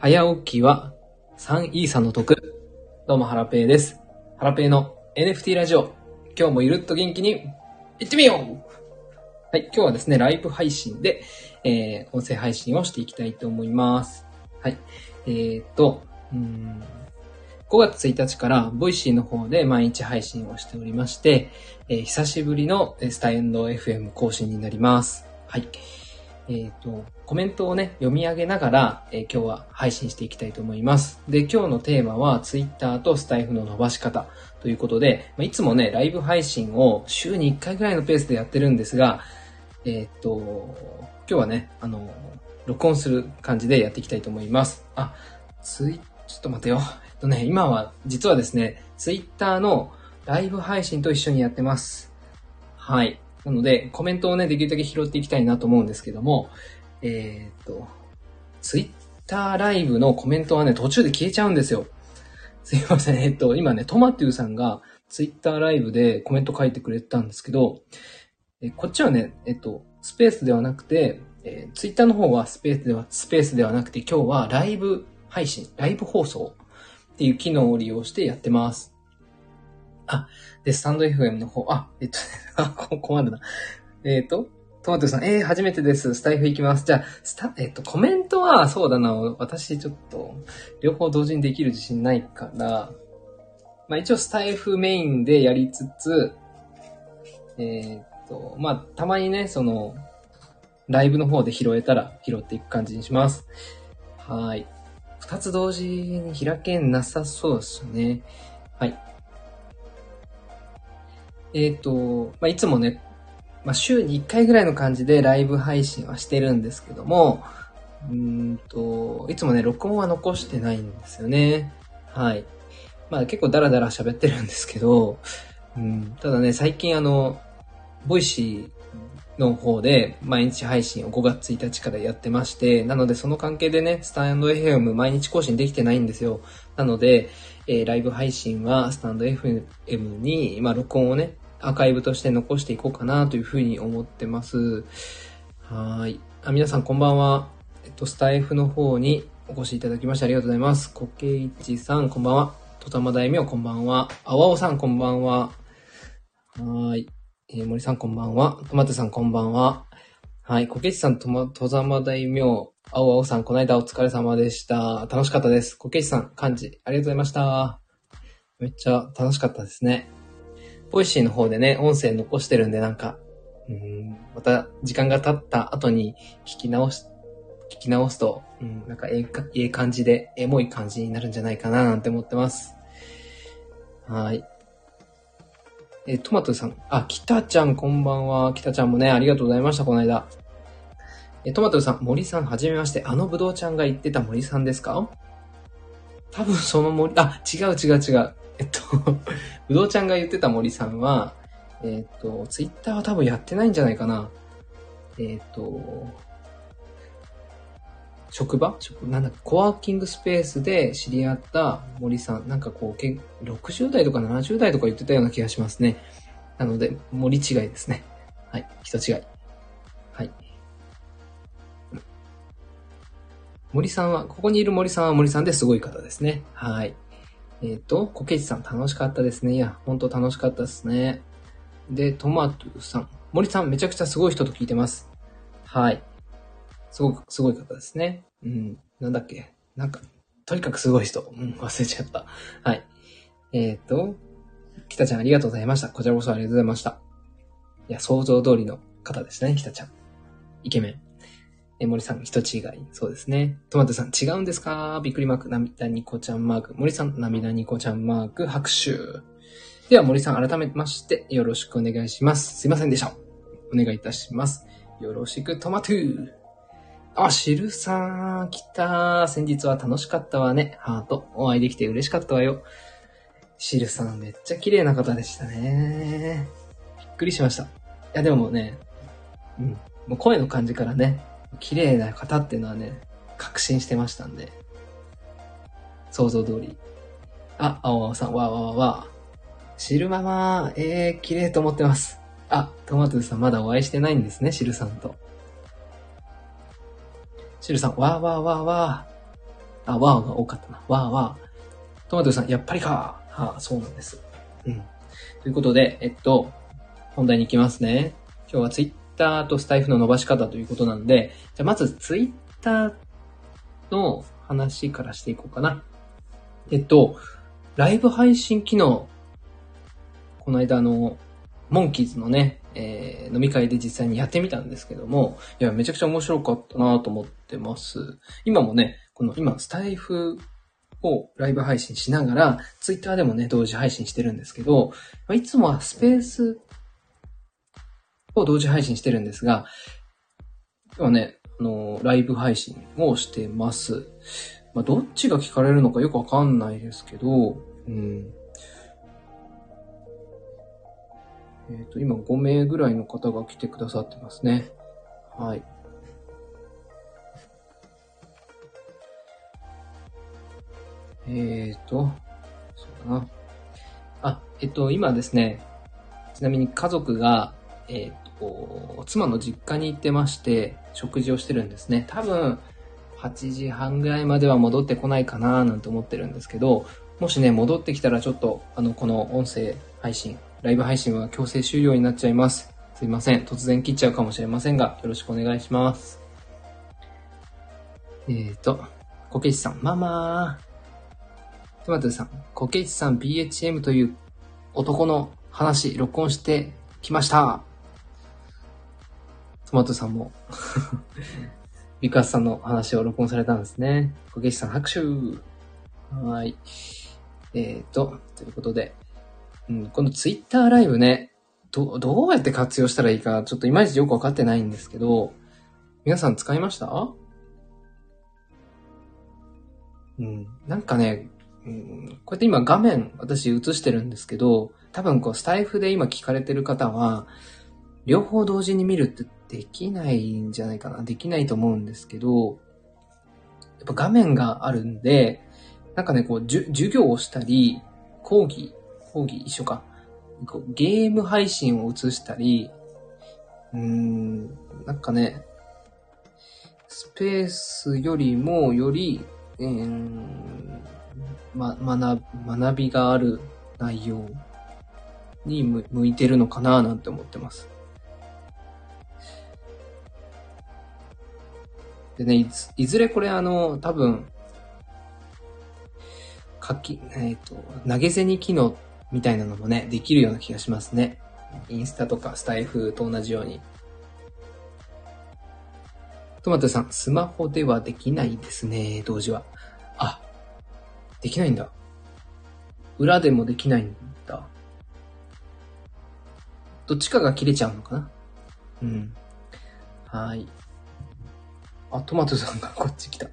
早起きは3イーサの得。どうも、ハラペーです。ハラペーの NFT ラジオ。今日もゆるっと元気に行ってみようはい、今日はですね、ライブ配信で、えー、音声配信をしていきたいと思います。はい。えー、っと、うん5月1日から Voicy の方で毎日配信をしておりまして、えー久しぶりのスタインド FM 更新になります。はい。えっ、と、コメントをね、読み上げながら、えー今日は配信していきたいと思います。で、今日のテーマは Twitter とスタイフの伸ばし方ということで、まあいつもね、ライブ配信を週に1回ぐらいのペースでやってるんですが、えっ、と、今日はね、あの、録音する感じでやっていきたいと思います。あ、ツイ、ちょっと待てよ。えっとね、今は、実はですね、Twitter のライブ配信と一緒にやってます。はい。なので、コメントをね、できるだけ拾っていきたいなと思うんですけども、えーっと、Twitter ライブのコメントはね、途中で消えちゃうんですよ。すいません。えっと、今ね、トマトゥーさんが Twitter ライブでコメント書いてくれたんですけど、えこっちはね、えっと、スペースではなくて、えー、Twitter の方はスペースでは、スペースではなくて、今日はライブ配信、ライブ放送っていう機能を利用してやってます。あ、で、スタンド FM の方、あ、えっと、あ、こ困るな。えっ、と、トマトさん、えー、初めてです。スタイフ行きます。じゃあ、スタ、えっ、と、コメントは、そうだな、私ちょっと、両方同時にできる自信ないから、まあ一応スタイフメインでやりつつ、えっ、と、まあたまにね、その、ライブの方で拾えたら拾っていく感じにします。はい。二つ同時に開けなさそうですね。はい。えっ、と、まあ、いつもね、まあ、週に1回ぐらいの感じでライブ配信はしてるんですけども、うんと、いつもね、録音は残してないんですよね。はい。まあ結構ダラダラ喋ってるんですけど、うん、ただね、最近あの、 Voicy の方で毎日配信を5月1日からやってまして、なのでその関係でね、スタンド FM 毎日更新できてないんですよ。なので、えーライブ配信はスタンド FM に、まあ、録音をね、アーカイブとして残していこうかなというふうに思ってます。はい。あ、皆さんこんばんは。えっと、スタイフの方にお越しいただきましてありがとうございます。こけいちさん、こんばんは。とたま大名、こんばんは。あわおさん、こんばんは。はい。えー森さん、こんばんは。トマトさん、こんばんは。はい。こけいちさん、とま、とざま大名、あおあおさん、この間お疲れ様でした。楽しかったです。こけいちさん、幹事、ありがとうございました。めっちゃ楽しかったですね。 Voicy の方でね、音声残してるんで、なんか、うん、また時間が経った後に聞き直し、聞き直すと、うん、なんかええか、ええ感じで、エモい感じになるんじゃないかななんて思ってます。はい。えトマトさん、あ、きたちゃんこんばんは。きたちゃんもね、ありがとうございました、この間。えトマトさん、森さん、はじめまして。あのぶどうちゃんが言ってた森さんですか？多分その森、あ、違う違う違う。えっと、ぶどうちゃんが言ってた森さんは、えっと、ツイッターは多分やってないんじゃないかな。えっと、職場？職なんだっけ？コワーキングスペースで知り合った森さん。なんかこう、け60代とか70代とか言ってたような気がしますね。なので、森違いですね。はい。人違い。はい。森さんは、ここにいる森さんは森さんですごい方ですね。はい。えっ、と、コケイチさん楽しかったですね。いや、本当楽しかったですね。で、トマトさん。森さんめちゃくちゃすごい人と聞いてます。はい。すごく、すごい方ですね。うん。なんだっけ。なんか、とにかくすごい人。うん、忘れちゃった。はい。えっ、と、北ちゃんありがとうございました。こちらこそありがとうございました。いや、想像通りの方でしたね、北ちゃん。イケメン。え、森さん、人違い。そうですね。トマトさん、違うんですか？びっくりマーク、涙ニコちゃんマーク。森さん、涙ニコちゃんマーク、拍手。では、森さん、改めまして、よろしくお願いします。すいませんでした。お願いいたします。よろしく、トマトゥ。あ、シルさん、来た。先日は楽しかったわね。ハート。お会いできて嬉しかったわよ。シルさん、めっちゃ綺麗な方でしたね。びっくりしました。いや、でもね、うん。もう声の感じからね、綺麗な方っていうのはね、確信してましたんで。想像通り。あ、青青さん、わーわーわーわー。シルママ、えー、綺麗と思ってます。あ、トマトさんまだお会いしてないんですね、シルさんと。シルさん、わーわーわーわー。あ、わーが多かったな。わーわー。トマトさん、やっぱりか。はあ、そうなんです。うん。ということで、えっと、本題に行きますね。今日はツイッターとスタイフの伸ばし方ということなんで、じゃあまずツイッターの話からしていこうかな。えっと、ライブ配信機能、この間の、モンキーズのね、えー、飲み会で実際にやってみたんですけども、いや、めちゃくちゃ面白かったなと思ってます。今もね、この今、スタイフをライブ配信しながら、ツイッターでもね、同時配信してるんですけど、いつもはスペースを同時配信してるんですが、今日はね、あの、ライブ配信をしてます。まあ、どっちが聞かれるのかよくわかんないですけど、うん。えっ、ー、と、今5名ぐらいの方が来てくださってますね。はい。えっ、ー、と、そうだな。あ、えっと、今ですね、ちなみに家族が、えっ、と、妻の実家に行ってまして、食事をしてるんですね。多分、8時半ぐらいまでは戻ってこないかななんて思ってるんですけど、もしね、戻ってきたらちょっと、あの、この音声配信、ライブ配信は強制終了になっちゃいます。すいません。突然切っちゃうかもしれませんが、よろしくお願いします。えーと、こけしさん、ママー。トマトさん、こけしさん BHM という男の話、録音してきました。トマトさんも ビカスさんの話を録音されたんですね。こけしさん拍手はい。えーと、ということで、うん、このツイッターライブね、ど、どうやって活用したらいいか、ちょっといまいちよくわかってないんですけど、皆さん使いました？うん、なんかね、うん、こうやって今画面私映してるんですけど、多分こうスタイフで今聞かれてる方は、両方同時に見るってできないんじゃないかな。できないと思うんですけど、やっぱ画面があるんで、なんかね、こう、授業をしたり、講義、講義一緒か。ゲーム配信を映したり、うーん、なんかね、スペースよりもより、えー、ま、学、学びがある内容に向いてるのかななんて思ってます。でね、いずいずれこれあの、多分、書き、えっ、ー、と、投げ銭機能みたいなのもね、できるような気がしますね。インスタとかスタイフと同じように。トマトさん、スマホではできないですね、同時は。あ、できないんだ。裏でもできないんだ。どっちかが切れちゃうのかなうん。はい。あ、トマトさんが こっち来た。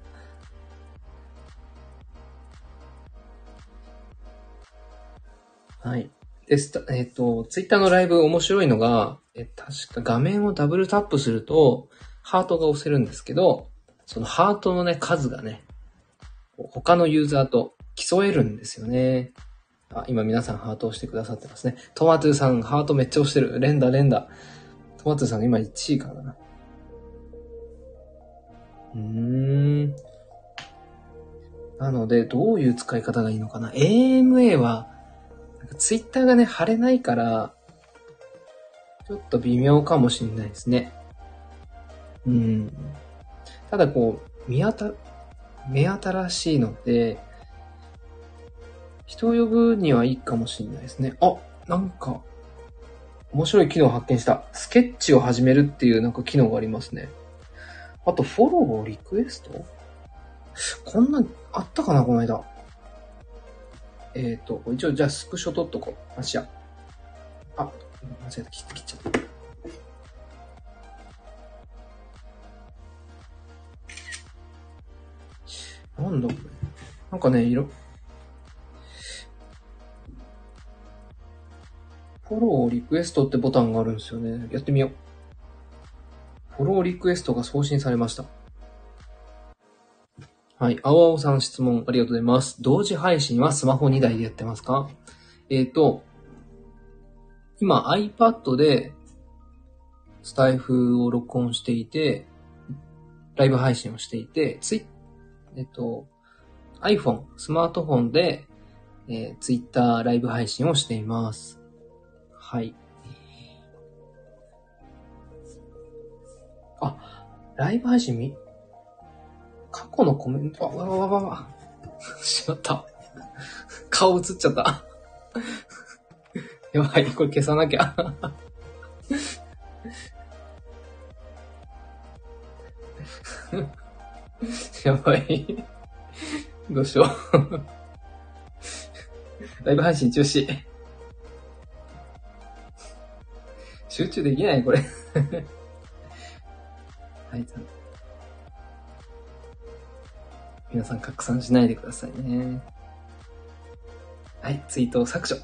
はい。で、すえっ、ー、と、ツイッターのライブ面白いのが、え、確か画面をダブルタップすると、ハートが押せるんですけど、そのハートのね、数がね、他のユーザーと競えるんですよね。あ、今皆さんハートをしてくださってますね。トマトゥさんハートめっちゃ押してる。連打連打。トマトゥさん今1位かな。うん。なので、どういう使い方がいいのかな ?AMA は、ツイッターがね、貼れないから、ちょっと微妙かもしれないですね。うん。ただこう、見当た、目新しいので、人を呼ぶにはいいかもしれないですね。あ、なんか、面白い機能を発見した。スケッチを始めるっていうなんか機能がありますね。あと、フォローをリクエストこんな、あったかなこの間。えっ、ー、と、一応、じゃあ、スクショ撮っとこう。あ、しや。あ、間違えた。切っちゃった。なんだこれ。なんかね、色。フォローリクエストってボタンがあるんですよね。やってみよう。フォローリクエストが送信されました。はい。青青さん質問ありがとうございます。同時配信はスマホ2台でやってますか？えっ、ー、と、今 iPad でスタイフを録音していて、ライブ配信をしていて、ツイえっと、iPhone、スマートフォンで、えー、Twitter ライブ配信をしています。はい。あ、ライブ配信み、過去のコメント、わわわわわ。しまった。顔映っちゃった。やばい、これ消さなきゃ。やばい。どうしよう。ライブ配信中止。集中できないこれはい、皆さん拡散しないでくださいね。はい、ツイート削除。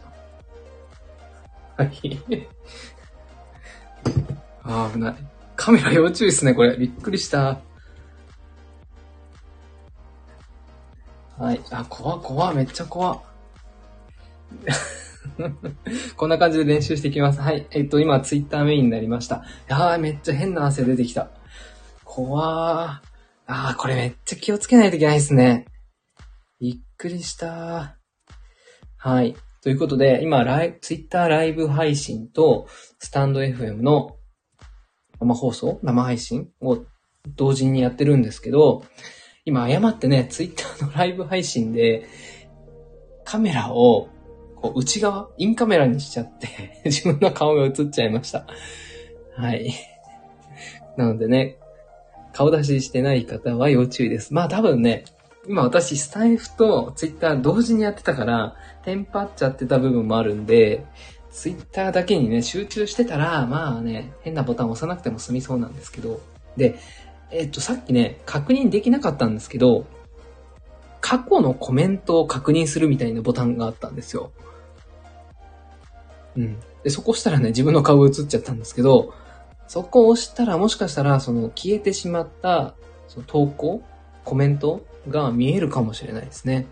はい。ああ、危ない。カメラ要注意ですね、これ。びっくりした。はい。あ、怖怖めっちゃ怖 こんな感じで練習していきます。はい。えっと、今、ツイッターメインになりました。やー、めっちゃ変な汗出てきた。怖ー。あー、これめっちゃ気をつけないといけないですね。びっくりしたはい。ということで、今、ライツイッターライブ配信と、スタンド FM の生放送生配信を同時にやってるんですけど、今誤ってね、ツイッターの ライブ配信で、カメラを、こう、内側、インカメラにしちゃって 自分の顔が映っちゃいました。はい。なのでね、顔出ししてない方は要注意です。まあ多分ね、今私スタイフとツイッター同時にやってたから、テンパっちゃってた部分もあるんで、ツイッターだけにね、集中してたら、まあね、変なボタン押さなくても済みそうなんですけど、で、えっと、さっきね、確認できなかったんですけど、過去のコメントを確認するみたいなボタンがあったんですよ。うん。で、そこしたらね、自分の顔映っちゃったんですけど、そこを押したらもしかしたら、その消えてしまった、その投稿コメントが見えるかもしれないですね。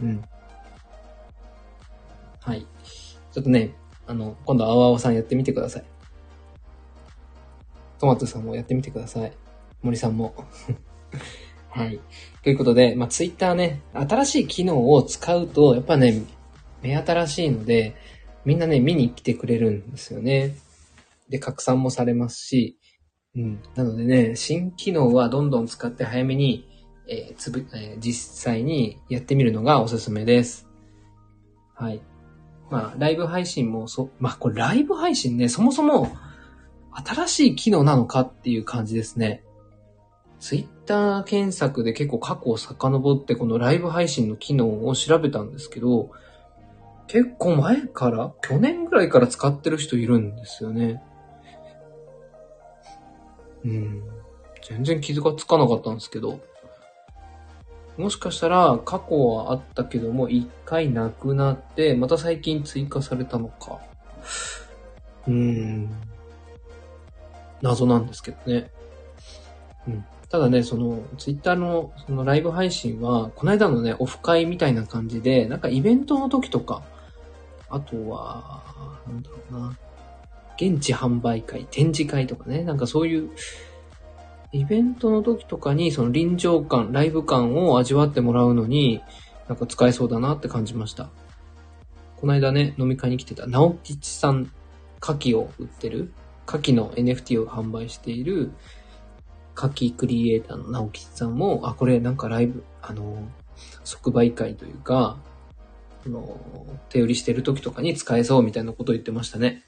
うん。はい。ちょっとね、あの、今度、あわあわさんやってみてください。トマトさんもやってみてください。森さんも。はい。ということで、まあ、ツイッターね、新しい機能を使うと、やっぱね、目新しいので、みんなね、見に来てくれるんですよね。で、拡散もされますし、うん。なのでね、新機能はどんどん使って早めに、えー、つぶ、えー、実際にやってみるのがおすすめです。はい。まあ、ライブ配信もそ、まあ、これライブ配信ね、そもそも新しい機能なのかっていう感じですね。ツイッター検索で結構過去を遡ってこのライブ配信の機能を調べたんですけど、結構前から、去年ぐらいから使ってる人いるんですよね。うん。全然傷がつかなかったんですけど。もしかしたら過去はあったけども、一回なくなって、また最近追加されたのか。うーん。謎なんですけどね。うん。ただね、その、ツイッターの、そのライブ配信は、この間のね、オフ会みたいな感じで、なんかイベントの時とか、あとは、なんだろうな、現地販売会、展示会とかね、なんかそういう、イベントの時とかに、その臨場感、ライブ感を味わってもらうのに、なんか使えそうだなって感じました。この間ね、飲み会に来てた、直吉さん、牡蠣を売ってる、牡蠣の NFT を販売している、カキクリエイターの直吉さんも、あ、これなんかライブ、あの、即売会というか、あの、手売りしてる時とかに使えそうみたいなことを言ってましたね。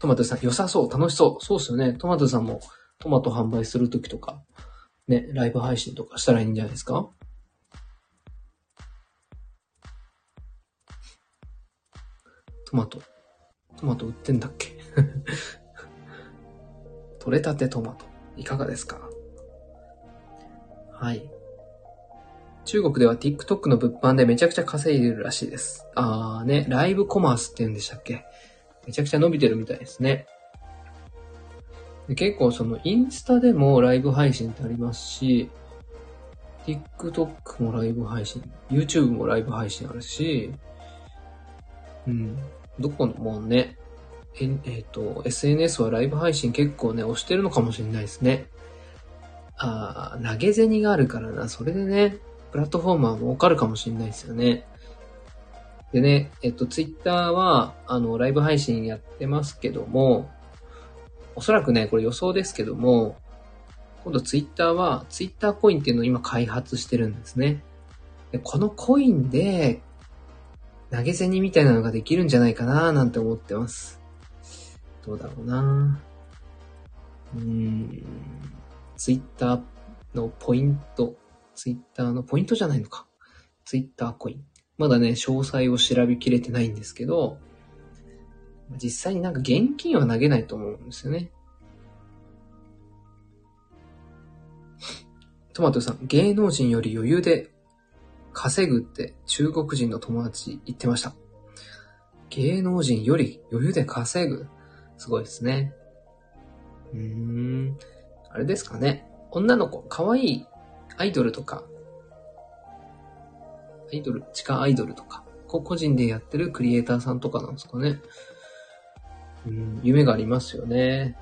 トマトさん、良さそう、楽しそう。そうっすよね。トマトさんもトマト販売する時とか、ね、ライブ配信とかしたらいいんじゃないですか？トマト。トマト売ってんだっけ？取れたてトマト。いかがですか？はい。中国では TikTok の物販でめちゃくちゃ稼いでるらしいです。あーね、ライブコマースって言うんでしたっけ？めちゃくちゃ伸びてるみたいですね。で結構そのインスタでもライブ配信ってありますし、TikTok もライブ配信、YouTube もライブ配信あるし、うん、どこのもね、えっ、ー、と、SNS はライブ配信結構ね、押してるのかもしれないですね。ああ、投げ銭があるからな、それでね、プラットフォームは儲かるかもしれないですよね。でね、えっと、ツイッターは、あの、ライブ配信やってますけども、おそらくね、これ予想ですけども、今度ツイッターは、ツイッターコインっていうのを今開発してるんですね。でこのコインで、投げ銭みたいなのができるんじゃないかななんて思ってます。どうだろうなうーん。ツイッターのポイント。ツイッターのポイントじゃないのか。ツイッターコイン。まだね、詳細を調べきれてないんですけど、実際になんか現金は投げないと思うんですよね。トマトさん、芸能人より余裕で稼ぐって中国人の友達言ってました。芸能人より余裕で稼ぐ？すごいですね。うーん。あれですかね。女の子、可愛いアイドルとか、アイドル、地下アイドルとか、個人でやってるクリエイターさんとかなんですかね。うん、夢がありますよね。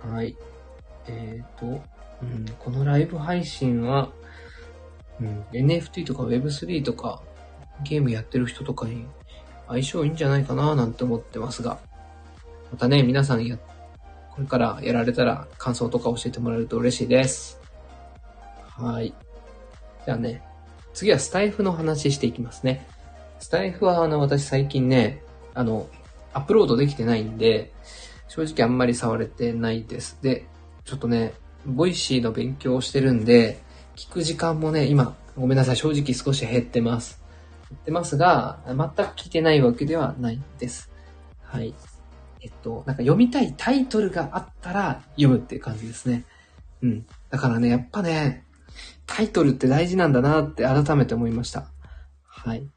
はい。えっ、ー、と、うん、このライブ配信は、うん、NFT とか Web3 とかゲームやってる人とかに相性いいんじゃないかななんて思ってますが、またね、皆さんや、これからやられたら感想とか教えてもらえると嬉しいです。はい。じゃあね、次はスタイフの話していきますね。スタイフはあの、私最近ね、あの、アップロードできてないんで、正直あんまり触れてないです。で、ちょっとね、 Voicy の勉強をしてるんで、聞く時間もね、今、ごめんなさい、正直少し減ってます。減ってますが、全く聞いてないわけではないです。はい。えっと、なんか読みたいタイトルがあったら読むっていう感じですね。うん。だからね、やっぱね、タイトルって大事なんだなって改めて思いました。はい。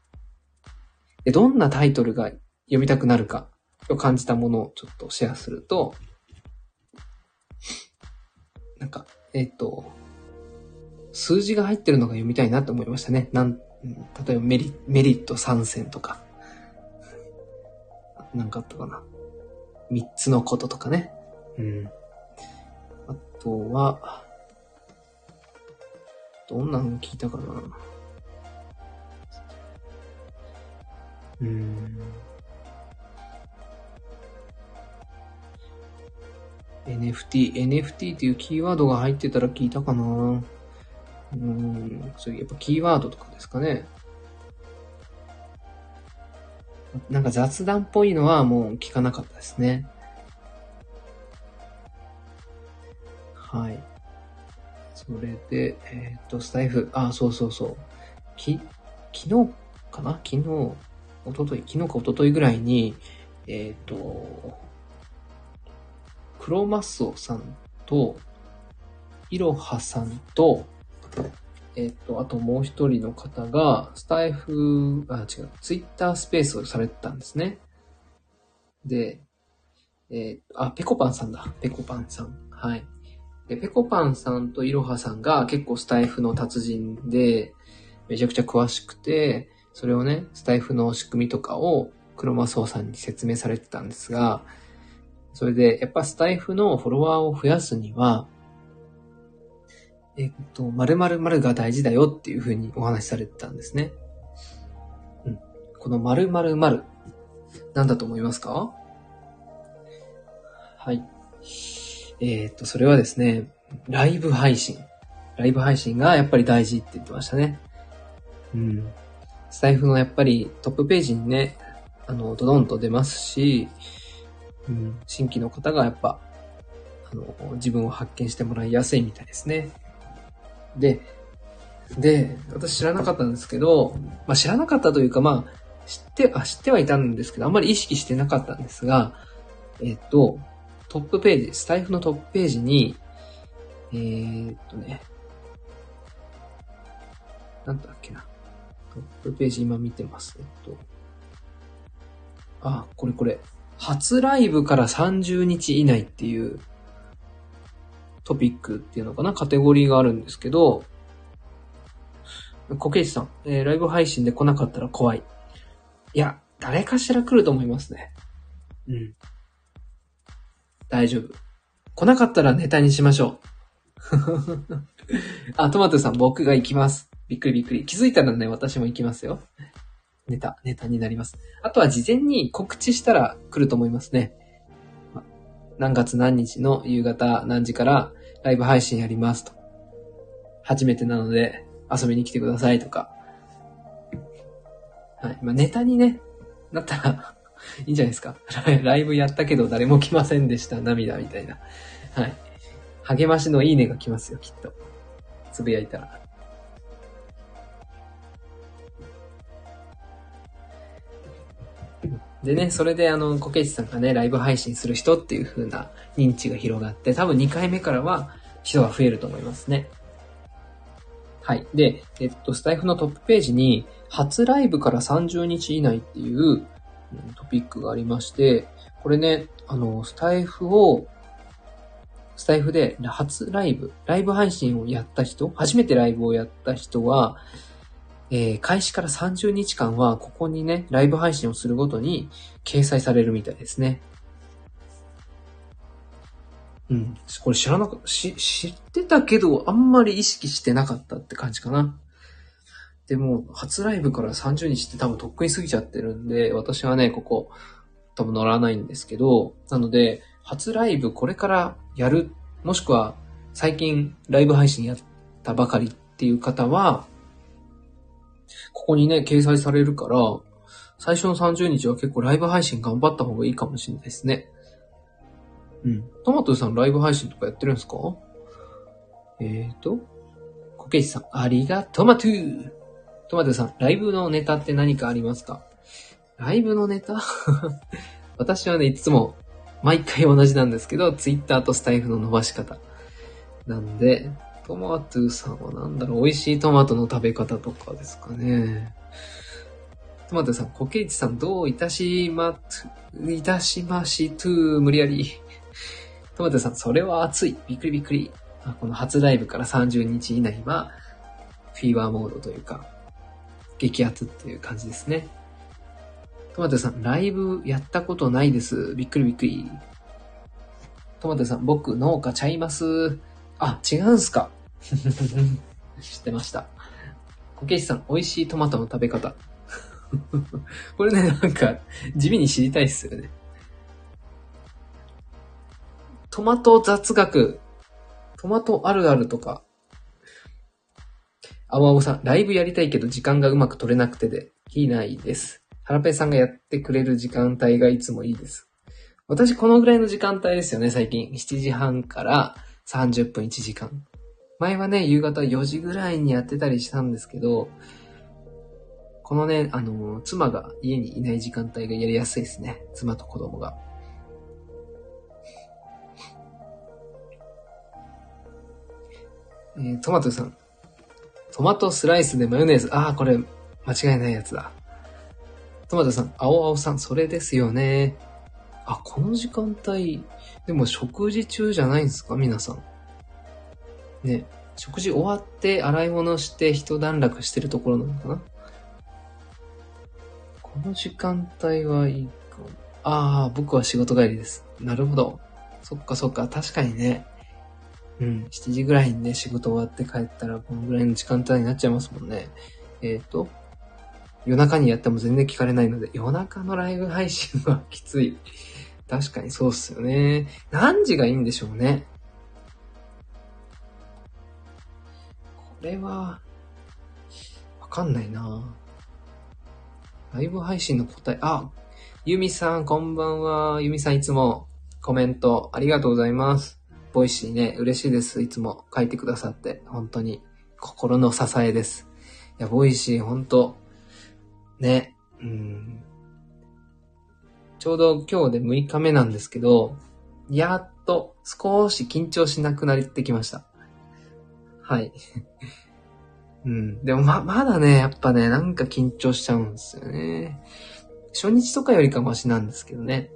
で、どんなタイトルが読みたくなるかと感じたものをちょっとシェアすると、なんか、えっ、と、数字が入ってるのが読みたいなって思いましたね。なん、例えばメリメリット参戦とか。なんかあったかな。三つのこととかね。うん。あとは、どんなの聞いたかな。うん。NFT、NFT っていうキーワードが入ってたら聞いたかなうん、そういうやっぱキーワードとかですかね。なんか雑談っぽいのはもう聞かなかったですね。はい。それで、えっ、と、スタイフ、あ、そうそうそう。き、昨日かな？昨日、一昨日昨日か一昨日ぐらいに、えっ、と、クロマッソさんと、いろはさんと、えっと、あともう一人の方が、スタイフ、あ、違う、ツイッタースペースをされてたんですね。で、えー、あ、ペコパンさんだ。ペコパンさん。はい。で、ペコパンさんといろはさんが結構スタイフの達人で、めちゃくちゃ詳しくて、それをね、スタイフの仕組みとかをクロマソーさんに説明されてたんですが、それで、やっぱスタイフのフォロワーを増やすには、えっと、〇〇〇が大事だよっていうふうにお話しされてたんですね。うん。この〇〇〇、なんだと思いますか？はい。えー、っと、それはですね、ライブ配信。ライブ配信がやっぱり大事って言ってましたね。うん。スタイフのやっぱりトップページにね、あの、ドドンと出ますし、うん、新規の方がやっぱ、あの、自分を発見してもらいやすいみたいですね。で、で、私知らなかったんですけど、まあ知らなかったというか、まあ、知って、あ、知ってはいたんですけど、あんまり意識してなかったんですが、えっと、トップページ、スタイフのトップページに、えー、っとね、なんだっけな。トップページ今見てます。えっと、あ、これこれ。初ライブから30日以内っていうトピックっていうのかな？カテゴリーがあるんですけど、コケイさん、えー、ライブ配信で来なかったら怖い。いや、誰かしら来ると思いますね。うん。大丈夫。来なかったらネタにしましょう あ、トマトさん、僕が行きます。びっくりびっくり。気づいたらね、私も行きますよ。ネタ、ネタになります。あとは事前に告知したら来ると思いますね。何月何日の夕方何時からライブ配信やりますと。初めてなので遊びに来てくださいとか。はい。まあ、ネタにね、なったらいいんじゃないですか。ライブやったけど誰も来ませんでした。涙みたいな。はい。励ましのいいねが来ますよ、きっと。つぶやいたら。でね、それであの、コケチさんがね、ライブ配信する人っていう風な認知が広がって、多分2回目からは人が増えると思いますね。はい。で、えっと、スタイフのトップページに、初ライブから30日以内っていうトピックがありまして、これね、あの、スタイフを、スタイフで初ライブ、ライブ配信をやった人、初めてライブをやった人は、えー開始から30日間は、ここにね、ライブ配信をするごとに掲載されるみたいですね。うん。これ知らなかし、知ってたけど、あんまり意識してなかったって感じかな。でも、初ライブから30日って多分とっくに過ぎちゃってるんで、私はね、ここ、多分乗らないんですけど、なので、初ライブこれからやる、もしくは最近ライブ配信やったばかりっていう方は、ここにね、掲載されるから、最初の30日は結構ライブ配信頑張った方がいいかもしれないですね。うん。トマトさんライブ配信とかやってるんですか？えーと、コケイさん、ありがとまトゥートマトさん、ライブのネタって何かありますか？ライブのネタ？私はね、いつも毎回同じなんですけど、ツイッターとスタイフの伸ばし方。なんで、トマトさんはなんだろう、美味しいトマトの食べ方とかですかね。トマトさん、コケイチさん、どういたしま、いたしましと無理やり。トマトさん、それは熱い。びっくりびっくり。この初ライブから30日以内は、フィーバーモードというか、激アツっていう感じですね。トマトさん、ライブやったことないです。びっくりびっくり。トマトさん、僕、農家ちゃいます。あ、違うんすか。知ってました。コケイチさん、美味しいトマトの食べ方。これね、なんか、地味に知りたいっすよね。トマト雑学、トマトあるあるとか。青青さん、ライブやりたいけど時間がうまく取れなくてで、いないです。ハラペさんがやってくれる時間帯がいつもいいです。私このぐらいの時間帯ですよね、最近。7時半から30分1時間。前はね、夕方4時ぐらいにやってたりしたんですけど、このね、あの、妻が家にいない時間帯がやりやすいですね。妻と子供が。えートマトさん。トマトスライスでマヨネーズ。ああ、これ、間違いないやつだ。トマトさん、青青さん、それですよね。あ、この時間帯、でも食事中じゃないんですか？皆さん。ね、食事終わって洗い物して一段落してるところなのかな？この時間帯はいいかも。ああ、僕は仕事帰りです。なるほど。そっかそっか、確かにね。うん、7時ぐらいにね、仕事終わって帰ったら、このぐらいの時間帯になっちゃいますもんね。えっ、と、夜中にやっても全然聞かれないので、夜中のライブ配信はきつい。確かにそうっすよね。何時がいいんでしょうね。これは、わかんないなライブ配信の答え、あ、ゆみさん、こんばんは。ゆみさん、いつもコメントありがとうございます。 Voicyね、嬉しいです。いつも書いてくださって、本当に心の支えです。いや、 Voicy、本当ね、うん。ちょうど今日で6日目なんですけど、やっと少し緊張しなくなってきました。はい。うん。でもま、まだね、やっぱね、なんか緊張しちゃうんですよね。初日とかよりかマシなんですけどね。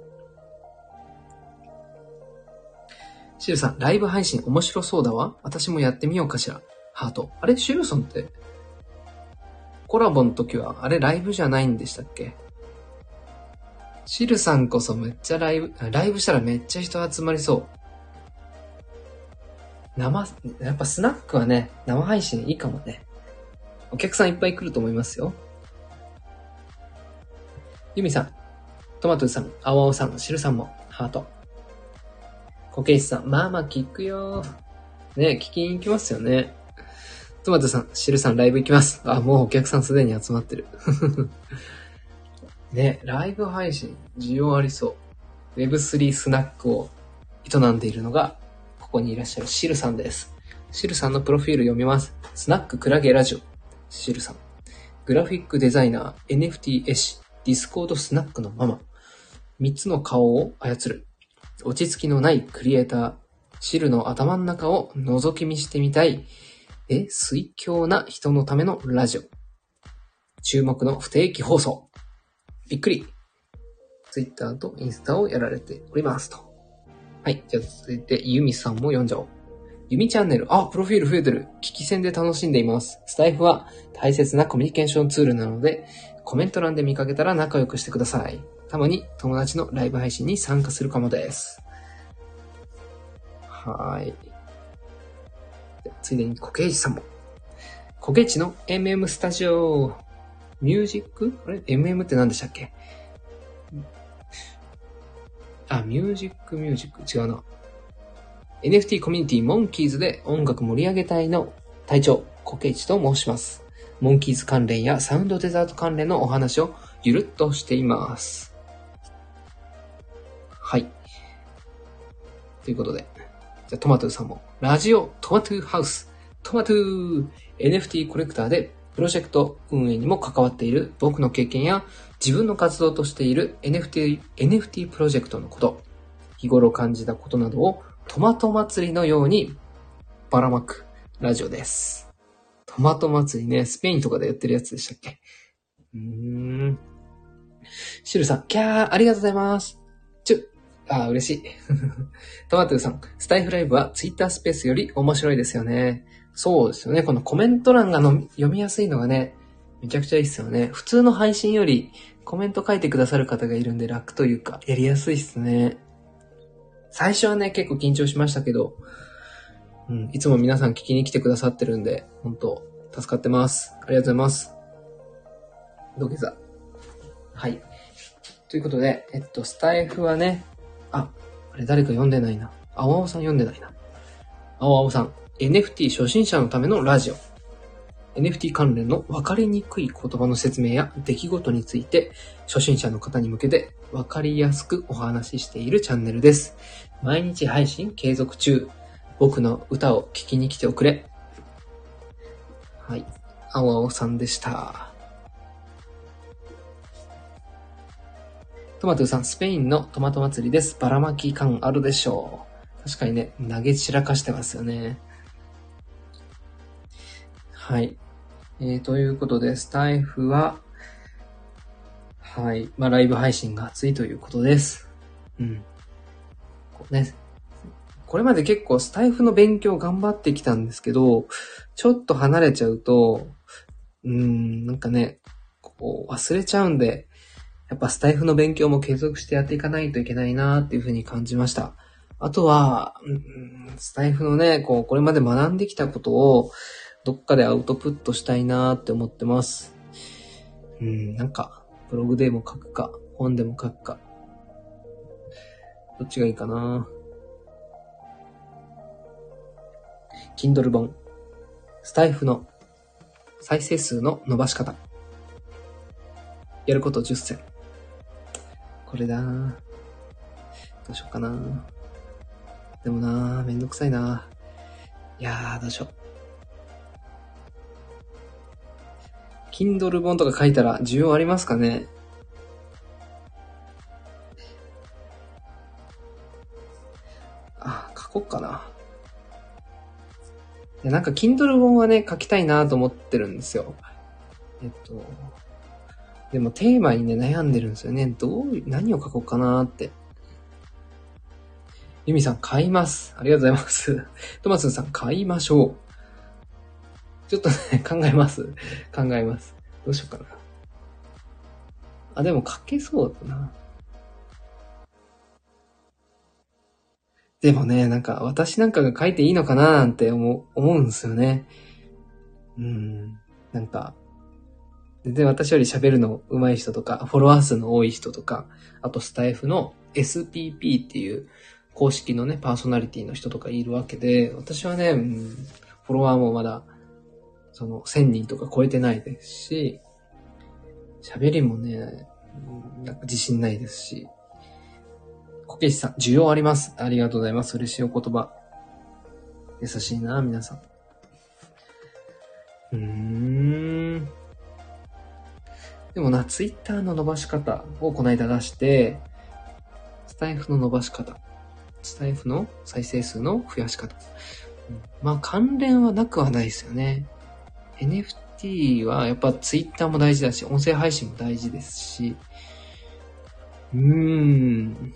シルさん、ライブ配信面白そうだわ。私もやってみようかしら。ハート。あれシルさんって、コラボの時は、あれライブじゃないんでしたっけ？シルさんこそめっちゃライブ、ライブしたらめっちゃ人集まりそう。生、やっぱスナックはね、生配信いいかもね。お客さんいっぱい来ると思いますよ。ゆみさん、トマトさん、あわおさん、しるさんも、ハート。こけいしさん、まあまあ聞くよ。ね、聞きに行きますよね。トマトさん、しるさん、ライブ行きます。あ、もうお客さんすでに集まってる。ね、ライブ配信、需要ありそう。Web3 スナックを営んでいるのが、ここにいらっしゃるシルさんです。シルさんのプロフィール読みます。スナッククラゲラジオ。シルさん。グラフィックデザイナー、NFT 絵師、ディスコードスナックのママ。三つの顔を操る。落ち着きのないクリエイター。シルの頭の中を覗き見してみたい。え、酔狂な人のためのラジオ。注目の不定期放送。びっくり。ツイッターとインスタをやられておりますと。はい。じゃあ続いて、ユミさんも読んじゃおう。ユミチャンネル。あ、プロフィール増えてる。聞き戦で楽しんでいます。スタイフは大切なコミュニケーションツールなので、コメント欄で見かけたら仲良くしてください。たまに友達のライブ配信に参加するかもです。はい。ついでに、コケイチさんも。コケイチの MM スタジオ。ミュージック？あれ ?MM って何でしたっけ？あ、ミュージックミュージック違うな。NFT コミュニティモンキーズで音楽盛り上げ隊の隊長、コケイチと申します。モンキーズ関連やサウンドデザート関連のお話をゆるっとしています。はい。ということで、じゃトマトゥーさんも、ラジオトマトゥーハウス、トマトゥー NFT コレクターでプロジェクト運営にも関わっている僕の経験や自分の活動としている NFT、NFT プロジェクトのこと、日頃感じたことなどをトマト祭りのようにばらまくラジオです。トマト祭りね、スペインとかでやってるやつでしたっけ？うーん。シルさん、キャー、ありがとうございます。ちゅ、あー、嬉しい。トマトゥさん、スタイフライブはツイッタースペースより面白いですよね。そうですよね。このコメント欄がの読みやすいのがね、めちゃくちゃいいっすよね。普通の配信よりコメント書いてくださる方がいるんで楽というか、やりやすいっすね。最初はね、結構緊張しましたけど、うん、いつも皆さん聞きに来てくださってるんで、本当助かってます。ありがとうございます。土下座。はい。ということで、えっと、スタイフはね、あ、あれ誰か読んでないな。あおあおさん読んでないな。あおあおさん、NFT 初心者のためのラジオ。NFT 関連の分かりにくい言葉の説明や出来事について初心者の方に向けて分かりやすくお話ししているチャンネルです。毎日配信継続中。僕の歌を聴きに来ておくれ。はい。あおあおさんでした。トマトさん、スペインのトマト祭りです。ばらまき感あるでしょう。確かにね、投げ散らかしてますよね。はい。えー、ということで、スタイフは、はい。まあ、ライブ配信が熱いということです。うん。こうね。これまで結構スタイフの勉強頑張ってきたんですけど、ちょっと離れちゃうと、うん、なんかね、こう忘れちゃうんで、やっぱスタイフの勉強も継続してやっていかないといけないなっていうふうに感じました。あとは、うん、スタイフのね、こう、これまで学んできたことを、どっかでアウトプットしたいなって思ってます。うん、なんか、ブログでも書くか、本でも書くか。どっちがいいかな Kindle 本。スタイフの再生数の伸ばし方。やること10選。これだどうしようかなでもなめんどくさいないや、どうしよう。Kindle 本とか書いたら需要ありますかね？あ、書こっかな。いや、なんか Kindle 本はね、書きたいなと思ってるんですよ。えっと、でもテーマにね、悩んでるんですよね。どう、何を書こうかなって。ユミさん、買います。ありがとうございます。トマスンさん、買いましょう。ちょっとね、考えます。考えます。どうしようかな。あ、でも書けそうだな。でもね、なんか私なんかが書いていいのかななんて思う、思うんですよね。うん。なんか、全然私より喋るの上手い人とか、フォロワー数の多い人とか、あとスタイフの SPP っていう公式のね、パーソナリティの人とかいるわけで、私はね、うん、フォロワーもまだ、その1000人とか超えてないですし、喋りもね、なんか自信ないですし、こけしさん、需要あります。ありがとうございます。嬉しいお言葉。優しいな、皆さん。うーん。でもな、ツイッターの伸ばし方をこの間出して、スタイフの伸ばし方。スタイフの再生数の増やし方。まあ関連はなくはないですよね。NFT はやっぱツイッターも大事だし、音声配信も大事ですし、うーん。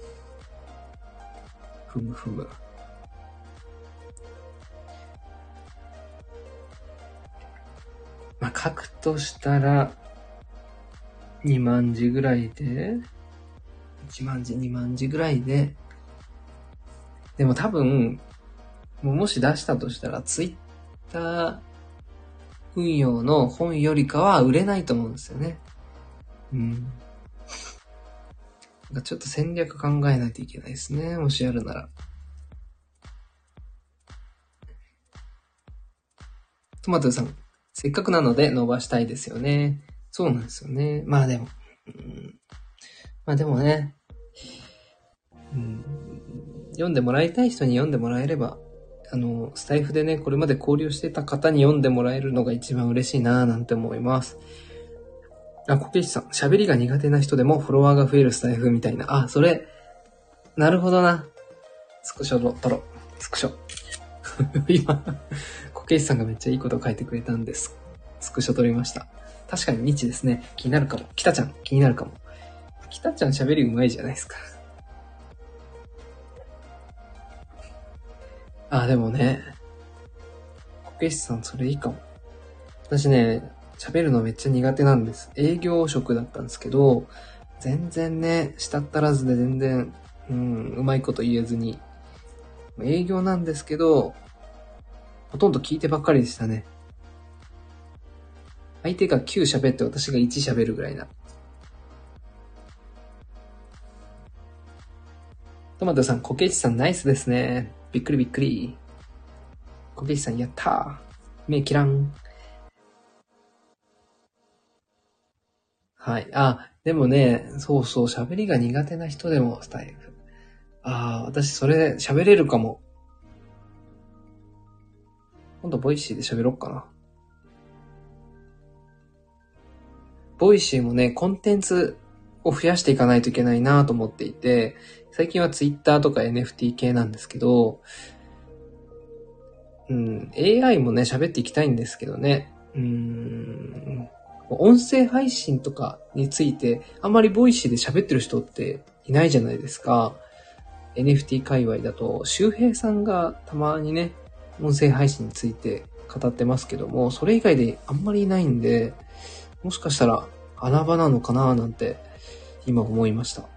ふむふむ。まあ、書くとしたら、2万字ぐらいで、1万字、2万字ぐらいで、でも多分、もし出したとしたら、ツイッター運用の本よりかは売れないと思うんですよね。うん。ちょっと戦略考えないといけないですね。もしやるなら。トマトさん、せっかくなので伸ばしたいですよね。そうなんですよね。まあでも、うん、まあでもね、うん、読んでもらいたい人に読んでもらえれば、あの、スタイフでね、これまで交流してた方に読んでもらえるのが一番嬉しいなぁなんて思います。あ、コケシさん、喋りが苦手な人でもフォロワーが増えるスタイフみたいな。あ、それ、なるほどな。スクショ撮ろう。スクショ。今、コケシさんがめっちゃいいこと書いてくれたんです。スクショ撮りました。確かに未知ですね。気になるかも。キタちゃん、気になるかも。キタちゃん喋り上手いじゃないですか。あ、でもね。コケシさん、それいいかも。私ね、喋るのめっちゃ苦手なんです。営業職だったんですけど、全然ね、したったらずで全然、うん、うまいこと言えずに、営業なんですけど、ほとんど聞いてばっかりでしたね。相手が9喋って私が1喋るぐらいな。トマトさん、コケイチさんナイスですね。びっくりびっくり。コケイチさんやったー。目切らん。はい。あ、でもね、そうそう、喋りが苦手な人でもスタイル。ああ、私それ喋れるかも。今度ボイシーで喋ろっかな。ボイシーもね、コンテンツを増やしていかないといけないなと思っていて、最近はツイッターとか NFT 系なんですけど、うん、AI もね、喋っていきたいんですけどね。うん、音声配信とかについて、あんまりボイシーで喋ってる人っていないじゃないですか。NFT 界隈だと、周平さんがたまにね、音声配信について語ってますけども、それ以外であんまりいないんで、もしかしたら穴場なのかななんて今思いました。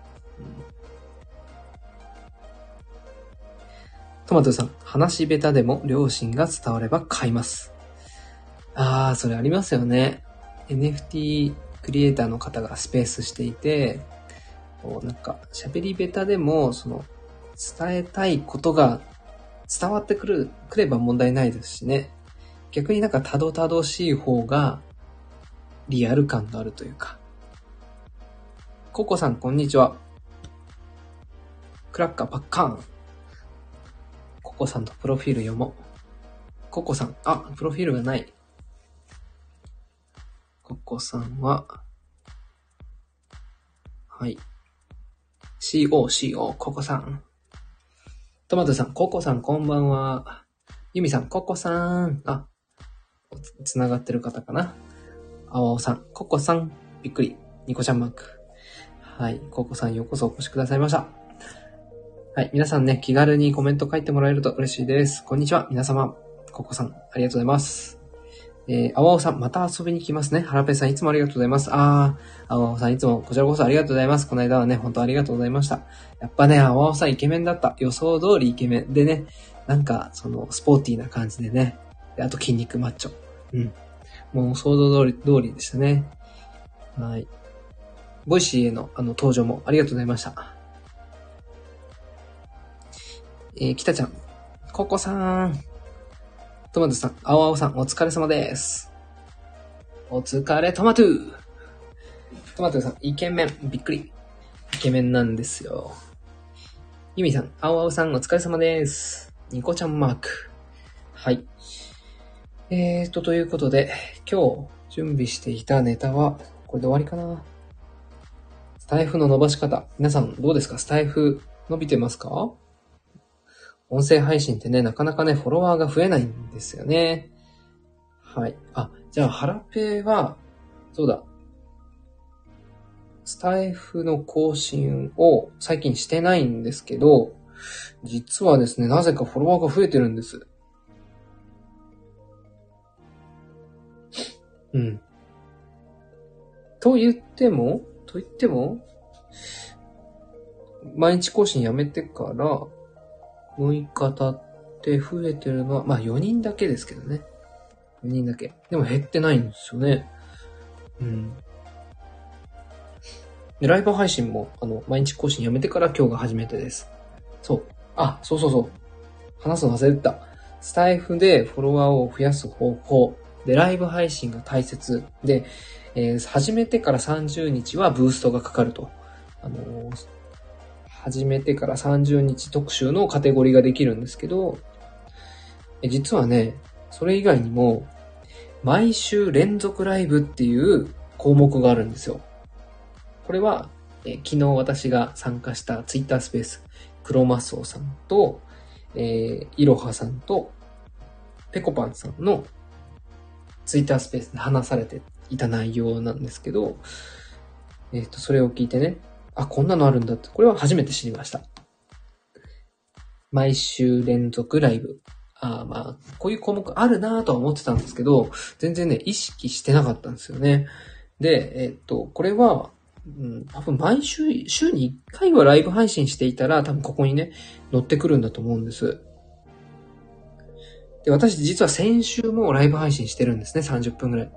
トマトさん、話下手でも両親が伝われば買います。あー、それありますよね。NFT クリエイターの方がスペースしていて、こうなんか喋り下手でも、その伝えたいことが伝わってくる、くれば問題ないですしね。逆になんかたどたどしい方がリアル感があるというか。ココさん、こんにちは。クラッカーパッカーン。ココさんとプロフィール読もう。ココさん、あ、プロフィールがない。ココさんは、はい。CO、CO、ココさん。トマトさん、ココさん、こんばんは。ユミさん、ココさん。あ、つながってる方かな。あおさん、ココさん、びっくり。ニコちゃんマーク。はい。ココさん、ようこそお越しくださいました。はい。皆さんね、気軽にコメント書いてもらえると嬉しいです。こんにちは、皆様。ココさん、ありがとうございます。えー、あわおさん、また遊びに来ますね。はらぺさん、いつもありがとうございます。あー、あわおさん、いつもこちらこそありがとうございます。この間はね、本当ありがとうございました。やっぱね、あわおさんイケメンだった。予想通りイケメン。でね、なんか、その、スポーティーな感じでね。で、あと筋肉マッチョ。うん。もう想像通り、通りでしたね。はい。ボイシーへの、あの、登場もありがとうございました。えー、北ちゃん。ココさん。トマトさん、青青さん、お疲れ様です。お疲れトマトゥトマトさん、イケメン。びっくり。イケメンなんですよ。ユミさん、青青さん、お疲れ様です。ニコちゃんマーク。はい。えーと、ということで、今日準備していたネタは、これで終わりかな。スタイフの伸ばし方。皆さんどうですか？スタイフ伸びてますか？音声配信ってね、なかなかね、フォロワーが増えないんですよね。はい。あ、じゃあ、ハラペーは、そうだ。スタイフの更新を最近してないんですけど、実はですね、なぜかフォロワーが増えてるんです。うん。と言っても、と言っても、毎日更新やめてから、6日経って増えてるのは、まあ4人だけですけどね。4人だけ。でも減ってないんですよね。うん。で、ライブ配信も、あの、毎日更新やめてから今日が初めてです。そう。あ、そうそうそう。話すの忘れてた。スタイフでフォロワーを増やす方法。で、ライブ配信が大切。で、えー、始めてから30日はブーストがかかると。あのー、始めてから30日特集のカテゴリーができるんですけど、実はね、それ以外にも、毎週連続ライブっていう項目があるんですよ。これは、え昨日私が参加したツイッタースペース、クロマスオさんと、えー、いろはさんと、ペコパンさんのツイッタースペースで話されていた内容なんですけど、えっ、ー、と、それを聞いてね、あ、こんなのあるんだって、これは初めて知りました。毎週連続ライブ。あまあ、こういう項目あるなとは思ってたんですけど、全然ね、意識してなかったんですよね。で、えっと、これは、うん、多分毎週、週に1回はライブ配信していたら、多分ここにね、乗ってくるんだと思うんです。で、私実は先週もライブ配信してるんですね、30分くらい。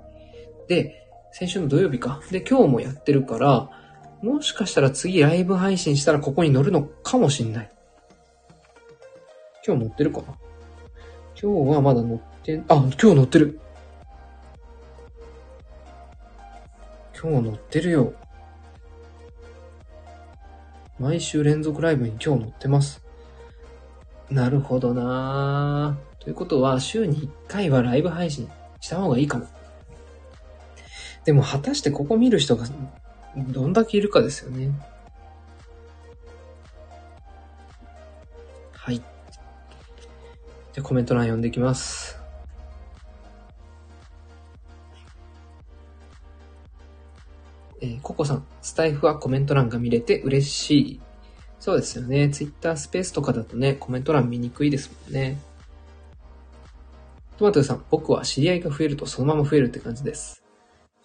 で、先週の土曜日か。で、今日もやってるから、もしかしたら次ライブ配信したらここに乗るのかもしんない。今日乗ってるかな？今日はまだ乗って、あ、今日乗ってる。今日乗ってるよ。毎週連続ライブに今日乗ってます。なるほどなということは、週に1回はライブ配信した方がいいかも。でも、果たしてここ見る人がどんだけいるかですよね。はい。じゃコメント欄読んでいきます。えー、ココさん、スタイフはコメント欄が見れて嬉しい。そうですよね。ツイッタースペースとかだとね、コメント欄見にくいですもんね。トマトさん、僕は知り合いが増えるとそのまま増えるって感じです。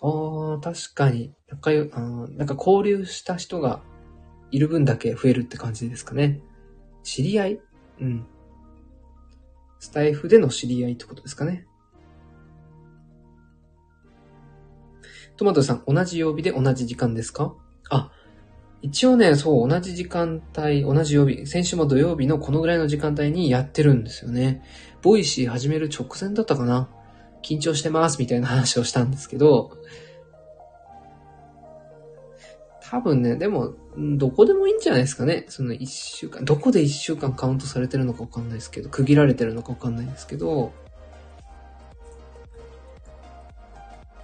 ああ、確かに。仲良、あなんか交流した人がいる分だけ増えるって感じですかね。知り合い？うん。スタイフでの知り合いってことですかね。トマトさん、同じ曜日で同じ時間ですか？あ、一応ね、そう、同じ時間帯、同じ曜日、先週も土曜日のこのぐらいの時間帯にやってるんですよね。ボイシー始める直前だったかな緊張してますみたいな話をしたんですけど、多分ね、でも、どこでもいいんじゃないですかね。その一週間、どこで一週間カウントされてるのかわかんないですけど、区切られてるのかわかんないですけど、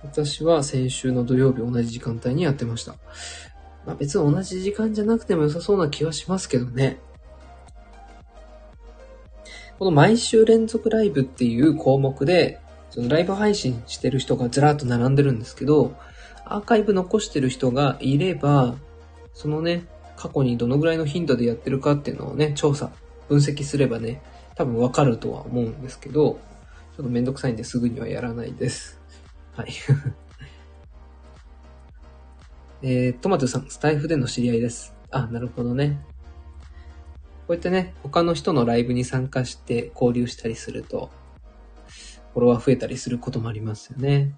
私は先週の土曜日同じ時間帯にやってました。まあ別に同じ時間じゃなくても良さそうな気はしますけどね。この毎週連続ライブっていう項目で、そのライブ配信してる人がずらっと並んでるんですけど、アーカイブ残してる人がいれば、そのね、過去にどのぐらいの頻度でやってるかっていうのをね、調査、分析すればね、多分わかるとは思うんですけど、ちょっとめんどくさいんですぐにはやらないです。はい。えー、トマトさん、スタイフでの知り合いです。あ、なるほどね。こうやってね、他の人のライブに参加して交流したりすると、フォロワー増えたりすることもありますよね。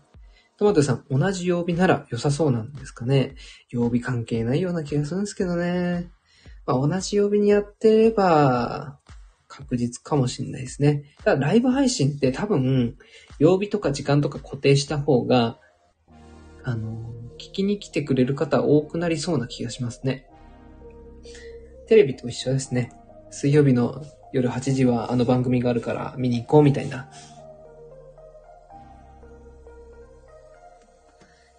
トマトさん、同じ曜日なら良さそうなんですかね？曜日関係ないような気がするんですけどね。まあ、同じ曜日にやってれば、確実かもしれないですね。ただ、ライブ配信って多分、曜日とか時間とか固定した方が、あの、聞きに来てくれる方多くなりそうな気がしますね。テレビと一緒ですね。水曜日の夜8時はあの番組があるから見に行こうみたいな。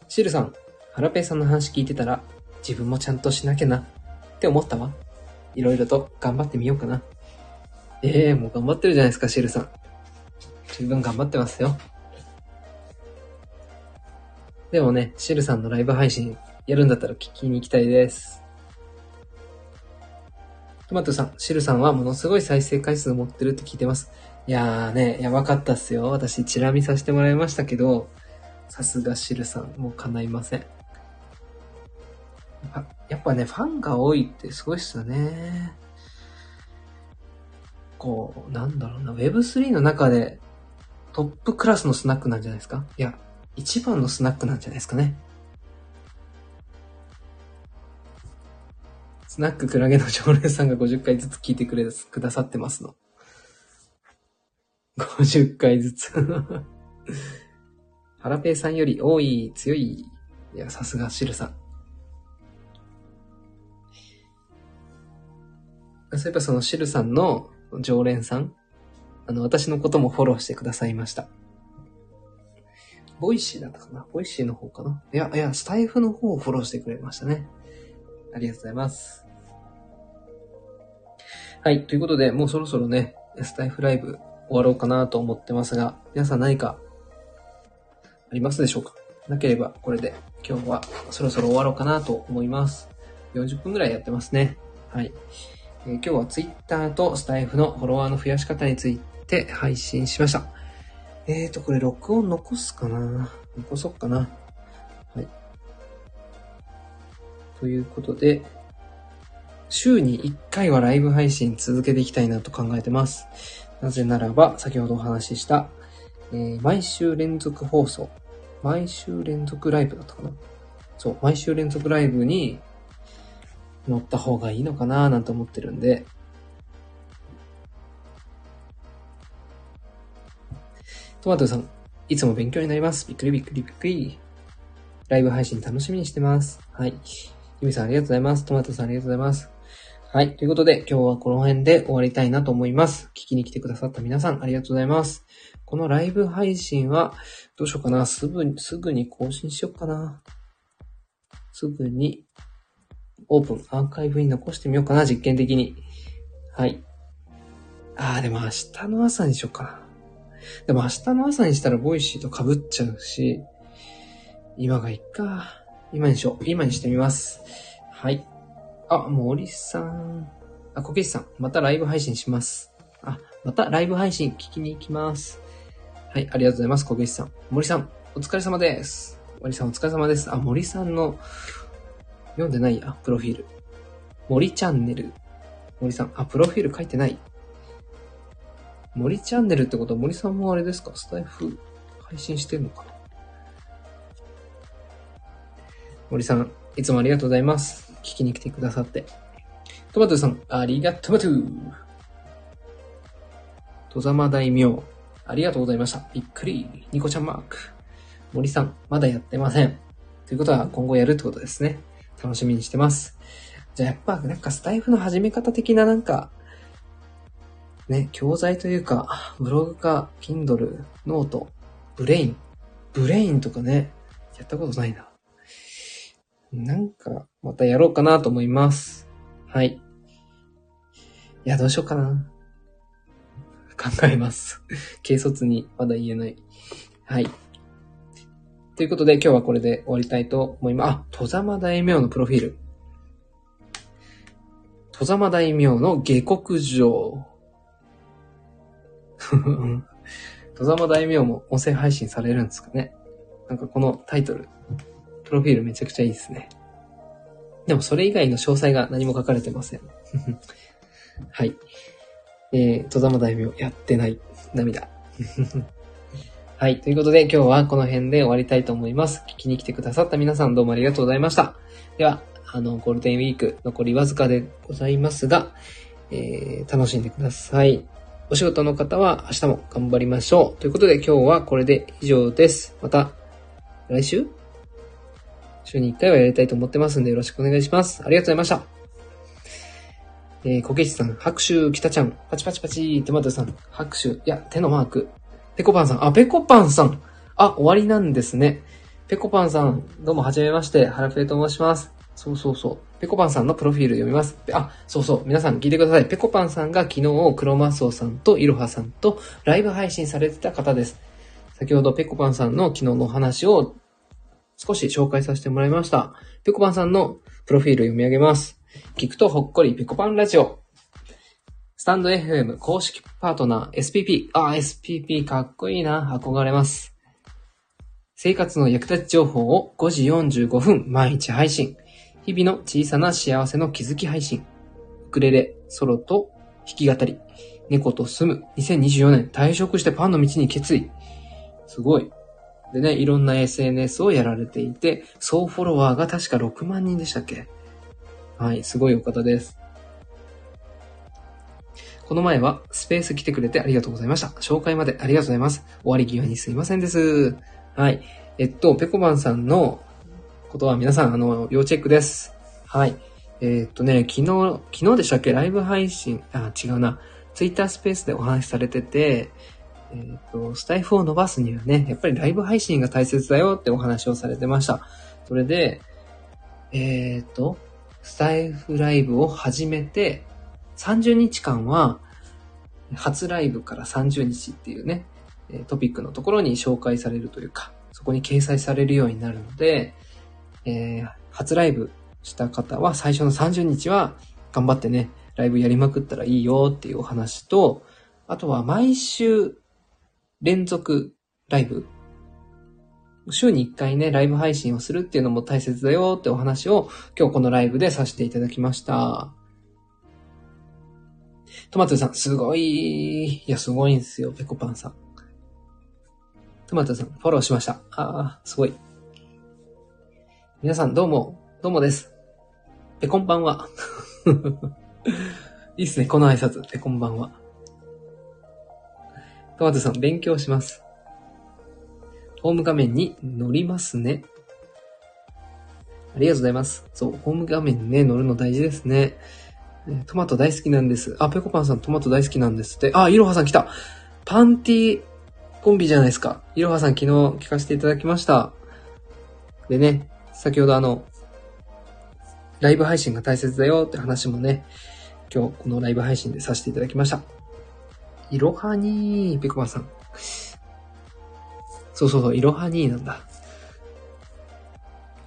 シルさん、ハラペイさんの話聞いてたら、自分もちゃんとしなきゃなって思ったわ。いろいろと頑張ってみようかな。ええもう頑張ってるじゃないですか、シルさん。十分頑張ってますよ。でもね、シルさんのライブ配信やるんだったら聞きに行きたいです。トマトさん、シルさんはものすごい再生回数を持ってるって聞いてます。いやーね、やばかったっすよ。私、チラ見させてもらいましたけど、さすがシルさん、もう叶いません。やっぱね、ファンが多いってすごいっすよね。こう、なんだろうな、Web3 の中でトップクラスのスナックなんじゃないですか？いや、一番のスナックなんじゃないですかね。スナッククラゲの常連さんが50回ずつ聞いてくれ、くださってますの。50回ずつ。ラペイさんより多い、強い。いや、さすがシルさん。そういえばそのシルさんの常連さん、あの、私のこともフォローしてくださいました。ボイシーだったかな？ボイシーの方かな？いや、いや、スタエフの方をフォローしてくれましたね。ありがとうございます。はい、ということで、もうそろそろね、スタイフライブ終わろうかなと思ってますが、皆さん何かありますでしょうか？なければ、これで今日はそろそろ終わろうかなと思います。40分ぐらいやってますね。はい。えー今日は Twitter とスタイフのフォロワーの増やし方について配信しました。えーと、これ録音残すかな？残そっかな？はい。ということで、週に1回はライブ配信続けていきたいなと考えてます。なぜならば、先ほどお話しした、えー毎週連続放送、毎週連続ライブだったかなそう、毎週連続ライブに乗った方がいいのかななんて思ってるんで、トマトさん、いつも勉強になります。びっくりびっくりびっくり。ライブ配信楽しみにしてます。はい。ゆみさんありがとうございます。トマトさんありがとうございます。はい。ということで、今日はこの辺で終わりたいなと思います。聞きに来てくださった皆さんありがとうございます。このライブ配信は、どうしようかな。すぐに、すぐに更新しようかな。すぐに、オープン、アーカイブに残してみようかな。実験的に。はい。あー、でも明日の朝にしようかな。でも明日の朝にしたらボイシーと被っちゃうし、今がいっか。今にしよう。今にしてみます。はい。あ、森さん。あ、こけしさん。またライブ配信します。あ、またライブ配信聞きに行きます。はい、ありがとうございます。こけしさん。森さん、お疲れ様です。森さん、お疲れ様です。あ、森さんの、読んでないや、プロフィール。森チャンネル。森さん、あ、プロフィール書いてない。森チャンネルってことは森さんもあれですか？スタイフ配信してんのかな？森さん、いつもありがとうございます。聞きに来てくださって。トマトさん、ありがとまと戸様大名、ありがとうございました。びっくり。ニコちゃんマーク。森さん、まだやってません。ということは今後やるってことですね。楽しみにしてます。じゃあやっぱなんかスタエフの始め方的ななんか、ね、教材というか、ブログか、Kindle、ノート、ブレイン。ブレインとかね、やったことないな。なんか、またやろうかなと思います。はい。いや、どうしようかな。考えます。軽率にまだ言えない。はい。ということで今日はこれで終わりたいと思います。あ、戸様大名のプロフィール。戸様大名の下克上。戸様大名も音声配信されるんですかね。なんかこのタイトル、プロフィールめちゃくちゃいいですね。でもそれ以外の詳細が何も書かれてません。はい。えー、戸様大名やってない。涙。はい。ということで今日はこの辺で終わりたいと思います。聞きに来てくださった皆さんどうもありがとうございました。では、あの、ゴールデンウィーク残りわずかでございますが、えー、楽しんでください。お仕事の方は明日も頑張りましょう。ということで今日はこれで以上です。また、来週？週に1回はやりたいと思ってますんでよろしくお願いします。ありがとうございました。えー、こけしさん、拍手、きたちゃん、パチパチパチ、トマトさん、拍手、いや、手のマーク。ペコパンさん、あ、ペコパンさん。あ、終わりなんですね。ペコパンさん、どうもはじめまして、ハラペと申します。そうそうそう。ペコパンさんのプロフィール読みます。あ、そうそう。皆さん聞いてください。ペコパンさんが昨日、クロマスオさんとイロハさんとライブ配信されてた方です。先ほどペコパンさんの昨日の話を少し紹介させてもらいました。ペコパンさんのプロフィール読み上げます。聞くとほっこりペコパンラジオ。スタンド FM 公式パートナー SPP。あ、SPP かっこいいな。憧れます。生活の役立ち情報を5時45分毎日配信。日々の小さな幸せの気づき配信。ウクレレ、ソロと弾き語り。猫と住む。2024年退職してパンの道に決意。すごい。でね、いろんな SNS をやられていて、総フォロワーが確か6万人でしたっけ？はい、すごいお方です。この前はスペース来てくれてありがとうございました。紹介までありがとうございます。終わり際にすいませんです。はい。えっと、ペコバンさんのことは皆さん、あの、要チェックです。はい。えー、っとね、昨日、昨日でしたっけ？ライブ配信、あ、違うな。ツイッタースペースでお話しされてて、えー、っと、スタイフを伸ばすにはね、やっぱりライブ配信が大切だよってお話をされてました。それで、えー、っと、スタイフライブを始めて、30日間は、初ライブから30日っていうね、トピックのところに紹介されるというか、そこに掲載されるようになるので、えー、初ライブした方は最初の30日は頑張ってね、ライブやりまくったらいいよっていうお話と、あとは毎週連続ライブ週に1回ね、ライブ配信をするっていうのも大切だよってお話を今日このライブでさせていただきました。トマトさん、すごい。いや、すごいんですよ、ペコパンさん。トマトさん、フォローしました。ああ、すごい。皆さんどうも、どうもです。ペコンばんは。いいっすね、この挨拶。ペコンばんは。トマトさん、勉強します。ホーム画面に乗りますね。ありがとうございます。そう、ホーム画面にね、乗るの大事ですね。トマト大好きなんです。あ、ペコパンさんトマト大好きなんですって。あ、いろはさん来た。パンティコンビじゃないですか。いろはさん昨日聞かせていただきました。でね、先ほどあの、ライブ配信が大切だよって話もね、今日このライブ配信でさせていただきました。いろはにー、ペコマさん。そうそうそう、いろはになんだ。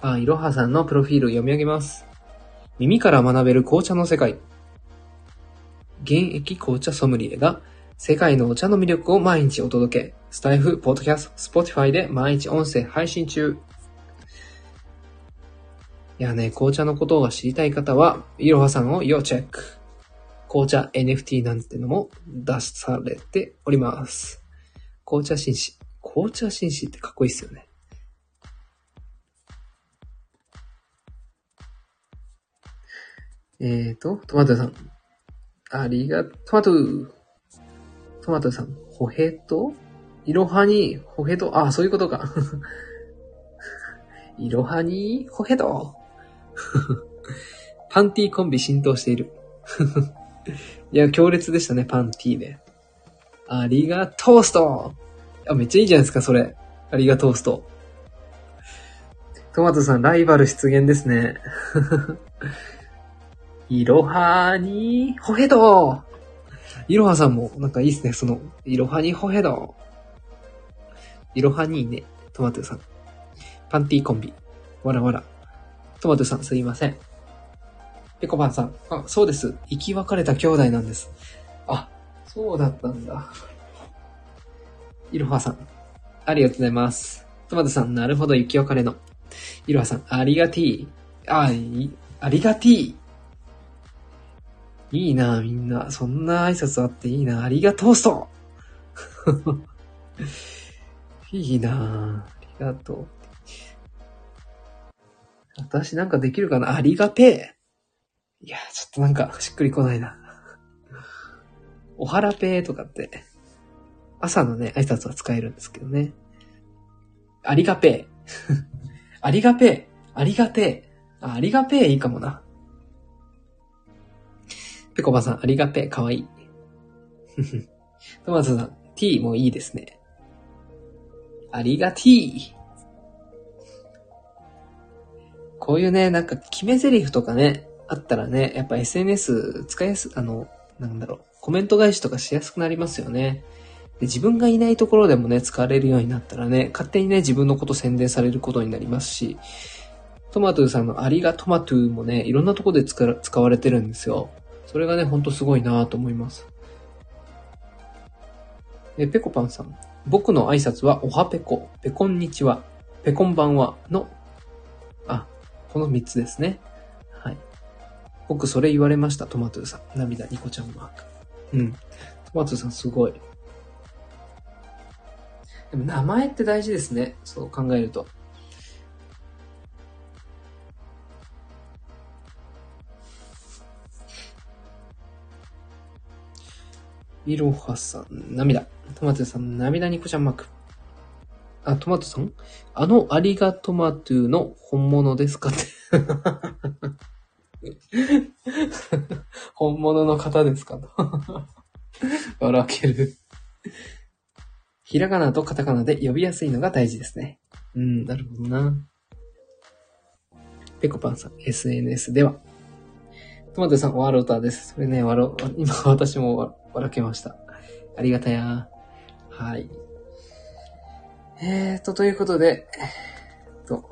あ、いろはさんのプロフィール読み上げます。耳から学べる紅茶の世界。現役紅茶ソムリエが世界のお茶の魅力を毎日お届け。スタエフ、ポッドキャスト、スポティファイで毎日音声配信中。いやね、紅茶のことが知りたい方は、いろはさんを要チェック。紅茶 NFT なんてのも出されております。紅茶紳士。紅茶紳士ってかっこいいっすよね。えーと、トマトさん。ありが、トマトトマトさん、ホヘト？いろはに、ホヘト？あ、そういうことか。いろはに、ホヘト？パンティーコンビ浸透している。いや、強烈でしたね、パンティーで。ありがトーストあ、めっちゃいいじゃないですか、それ。ありがトースト。トマトさん、ライバル出現ですね。いろはに、ホヘドいろはさんも、なんかいいっすね、その、いろはにホヘドいろはにね、トマトさん。パンティーコンビ。わらわら。トマトさんすいません。ペコパンさん。あ、そうです。生き別れた兄弟なんです。あ、そうだったんだ。いろはさん。ありがとうございます。トマトさん、なるほど、雪別れの。いろはさん、ありがてぃ。あ、いありがてぃ。いいなみんな。そんな挨拶あっていいなありがとうスト いいなありがとう。私なんかできるかな？ありがてえ。いや、ちょっとなんかしっくりこないな。おはらぺーとかって、朝のね、挨拶は使えるんですけどね。ありがぺー。ありがぺー。ありがてー。ありがぺーいいかもな。ぺこぱさん、ありがぺー。かわいい。トマトさん、t もいいですね。ありが t。こういうね、なんか決め台詞とかね、あったらね、やっぱ SNS 使いやす、あの、なんだろう、コメント返しとかしやすくなりますよね。で自分がいないところでもね、使われるようになったらね、勝手にね、自分のこと宣伝されることになりますし、トマトゥーさんのありがトマトゥーもね、いろんなところで使われてるんですよ。それがね、ほんとすごいなと思います。え、ペコパンさん。僕の挨拶は、おはペコ、ペコンにちは、ペコンばんはの、あ、この3つですね。はい。僕それ言われました、トマトゥーさん。涙、ニコちゃんマーク。うん。トマトゥーさんすごい。でも名前って大事ですね。そう考えると。いろはさん、涙。トマトさん、涙ニコちゃんマーク。あ、トマトさん？あのありがトマトの本物ですかって。本物の方ですかと。笑ける。ひらがなとカタカナで呼びやすいのが大事ですね。うん、なるほどな。ペコパンさん、SNS では。トマトさん、ワロータです。それね、わろ、今私も笑けました。ありがたや。はい。えーと、ということで、えーと、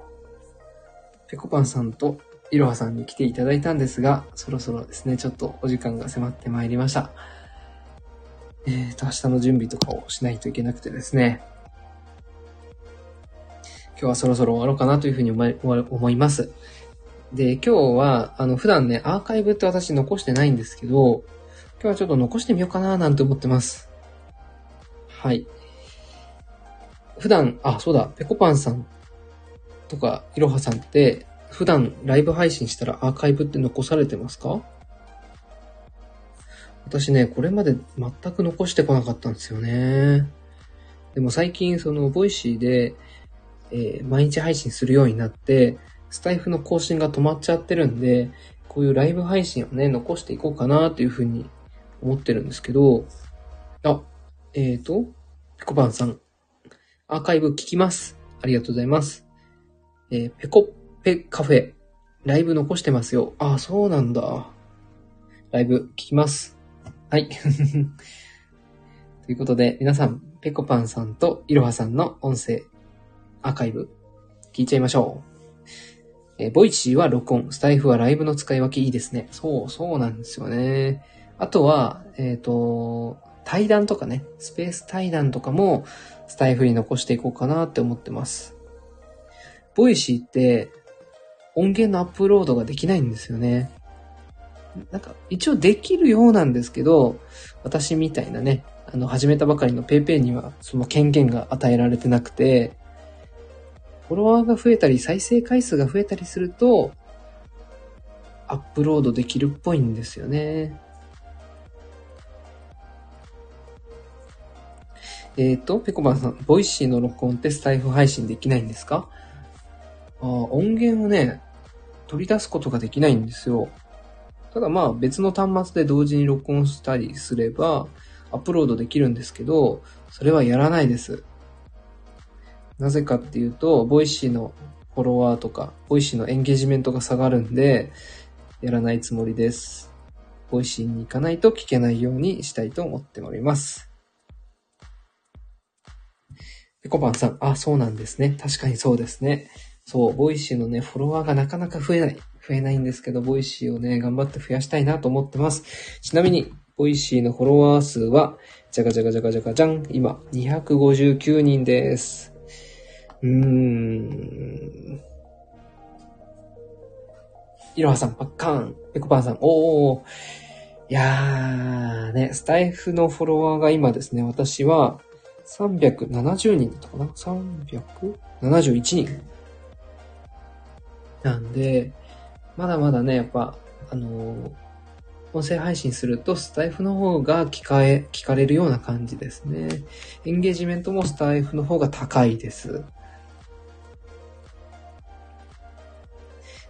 ペコパンさんといろはさんに来ていただいたんですが、そろそろですね、ちょっとお時間が迫ってまいりました。えーと、明日の準備とかをしないといけなくてですね、今日はそろそろ終わろうかなというふうに思い思います。で、今日は、あの、普段ね、アーカイブって私残してないんですけど、今日はちょっと残してみようかななんて思ってます。はい。普段、あ、そうだ、ペコパンさんとか、いろはさんって、普段ライブ配信したらアーカイブって残されてますか？私ね、これまで全く残してこなかったんですよね。でも最近、その、ボイシーで、えー毎日配信するようになって、スタエフの更新が止まっちゃってるんで、こういうライブ配信をね、残していこうかなというふうに思ってるんですけど、あ、えーと、ペコパンさん、アーカイブ聞きます。ありがとうございます。えーペコペカフェ、ライブ残してますよ。あ、そうなんだ。ライブ聞きます。はい。ということで、皆さん、ペコパンさんといろはさんの音声、アーカイブ、聞いちゃいましょう。えーボイシーは録音、スタエフはライブの使い分けいいですね。そう、そうなんですよね。あとは、えっ、と、対談とかね、スペース対談とかも、スタエフに残していこうかなって思ってます。ボイシーって、音源のアップロードができないんですよね。なんか、一応できるようなんですけど、私みたいなね、あの、始めたばかりの PayPay には、その権限が与えられてなくて、フォロワーが増えたり、再生回数が増えたりすると、アップロードできるっぽいんですよね。えっ、と、ペコパンさん、ボイシーの録音ってスタエフ配信できないんですか？あー音源をね、取り出すことができないんですよ。ただまあ別の端末で同時に録音したりすればアップロードできるんですけど、それはやらないです。なぜかっていうと、ボイシーのフォロワーとか、ボイシーのエンゲージメントが下がるんで、やらないつもりです。ボイシーに行かないと聞けないようにしたいと思っております。ペコパンさん、あ、そうなんですね。確かにそうですね。そう、ボイシーのね、フォロワーがなかなか増えない。増えないんですけど、ボイシーをね、頑張って増やしたいなと思ってます。ちなみに、ボイシーのフォロワー数は、じゃがじゃがじゃがじゃがじゃん。今、259人です。うーん。いろはさん、パッカーン。ペコパンさん、おー。いやー、ね、スタイフのフォロワーが今ですね、私は370人だったかな ?371 人。なんで、まだまだね、やっぱ、あのー音声配信するとスタイフの方が聞かえ、聞かれるような感じですね。エンゲージメントもスタイフの方が高いです。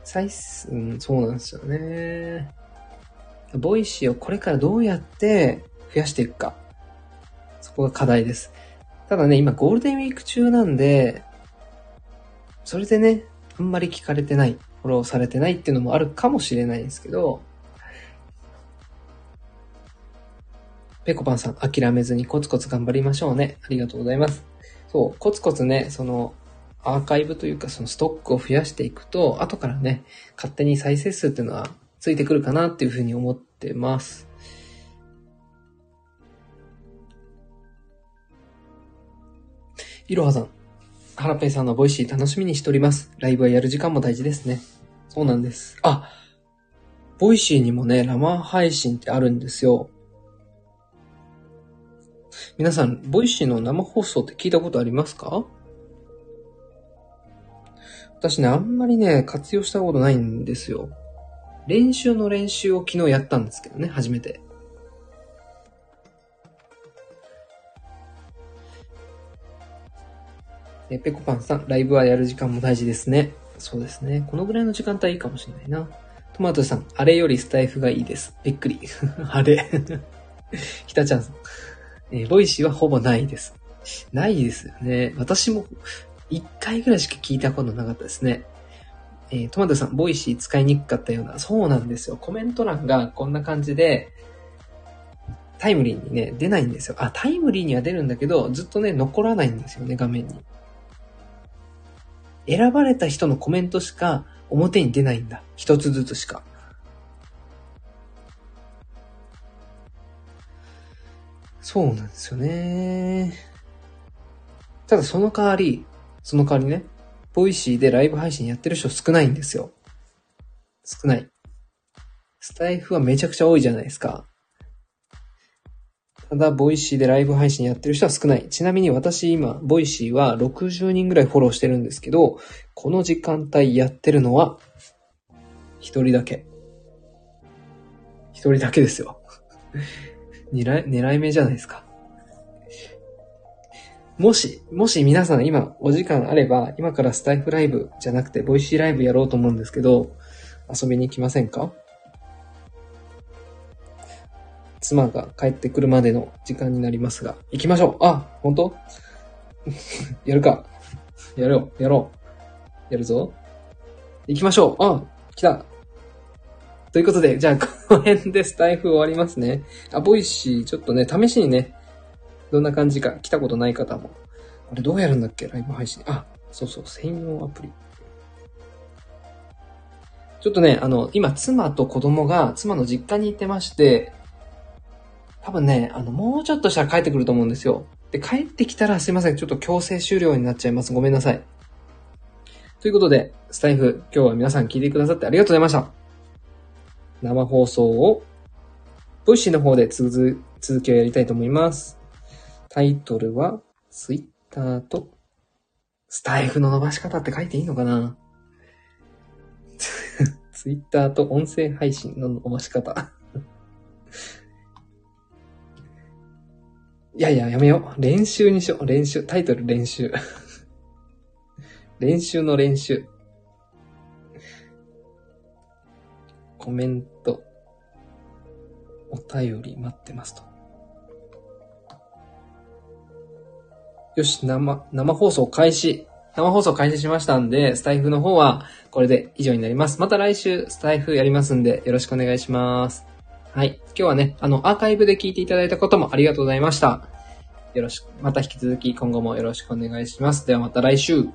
再生、うん、そうなんですよね。 Voicy をこれからどうやって増やしていくか。そこが課題です。ただね、今ゴールデンウィーク中なんで、それでね、あんまり聞かれてない、フォローされてないっていうのもあるかもしれないんですけど、ペコパンさん、諦めずにコツコツ頑張りましょうね。ありがとうございます。そう、コツコツね、その、アーカイブというか、そのストックを増やしていくと、後からね、勝手に再生数っていうのはついてくるかなっていうふうに思ってます。いろはさん、ハラペイさんの Voicy 楽しみにしております。ライブはやる時間も大事ですね。そうなんです。あ、 Voicy にもね、生配信ってあるんですよ。皆さん、 Voicy の生放送って聞いたことありますか？私ね、あんまりね、活用したことないんですよ。練習の練習を昨日やったんですけどね、初めて。え、ペコパンさん、ライブはやる時間も大事ですね。そうですね。このぐらいの時間帯いいかもしれないな。トマトさん、あれよりスタエフがいいです。びっくり。あれ。ひたちゃんさん、え Voicy はほぼないです。ないですよね。私も一回ぐらいしか聞いたことなかったですね。えートマトさん、 Voicy 使いにくかったような。そうなんですよ。コメント欄がこんな感じで、タイムリーにね、出ないんですよ。あ、タイムリーには出るんだけど、ずっとね、残らないんですよね、画面に。選ばれた人のコメントしか表に出ないんだ。一つずつしか。そうなんですよね。ただその代わり、その代わりね、 Voicy でライブ配信やってる人少ないんですよ。少ない。スタエフはめちゃくちゃ多いじゃないですか。ただ、 Voicy でライブ配信やってる人は少ない。ちなみに私今、 Voicy は60人ぐらいフォローしてるんですけど、この時間帯やってるのは、一人だけ。一人だけですよ。狙い、狙い目じゃないですか。もし、もし皆さん今お時間あれば、今からスタイフライブじゃなくてボイシーライブやろうと思うんですけど、遊びに来ませんか？妻が帰ってくるまでの時間になりますが、行きましょうあ、本当？やるか。やろう、やろう。やるぞ。行きましょうあ、来たということで、じゃあ、この辺でスタエフ終わりますね。あ、 Voicy、ちょっとね、試しにね、どんな感じか、聞いたことない方も。あれ、どうやるんだっけ？ライブ配信。あ、そうそう、専用アプリ。ちょっとね、あの、今、妻と子供が、妻の実家に行ってまして、多分ね、あの、もうちょっとしたら帰ってくると思うんですよ。で、帰ってきたらすいません。ちょっと強制終了になっちゃいます。ごめんなさい。ということで、スタエフ、今日は皆さん聞いてくださってありがとうございました。生放送を、 Voicy の方で続続きをやりたいと思います。タイトルは、ツイッターと、スタエフの伸ばし方って書いていいのかな？ツイッターと音声配信の伸ばし方。いやいや、やめよう。練習にしよう。練習。タイトル練習。練習の練習。コメント、お便り待ってますと。よし、生、生放送開始。生放送開始しましたんで、スタイフの方はこれで以上になります。また来週スタイフやりますんで、よろしくお願いします。はい。今日はね、あの、アーカイブで聞いていただいたこともありがとうございました。よろしく、また引き続き今後もよろしくお願いします。ではまた来週。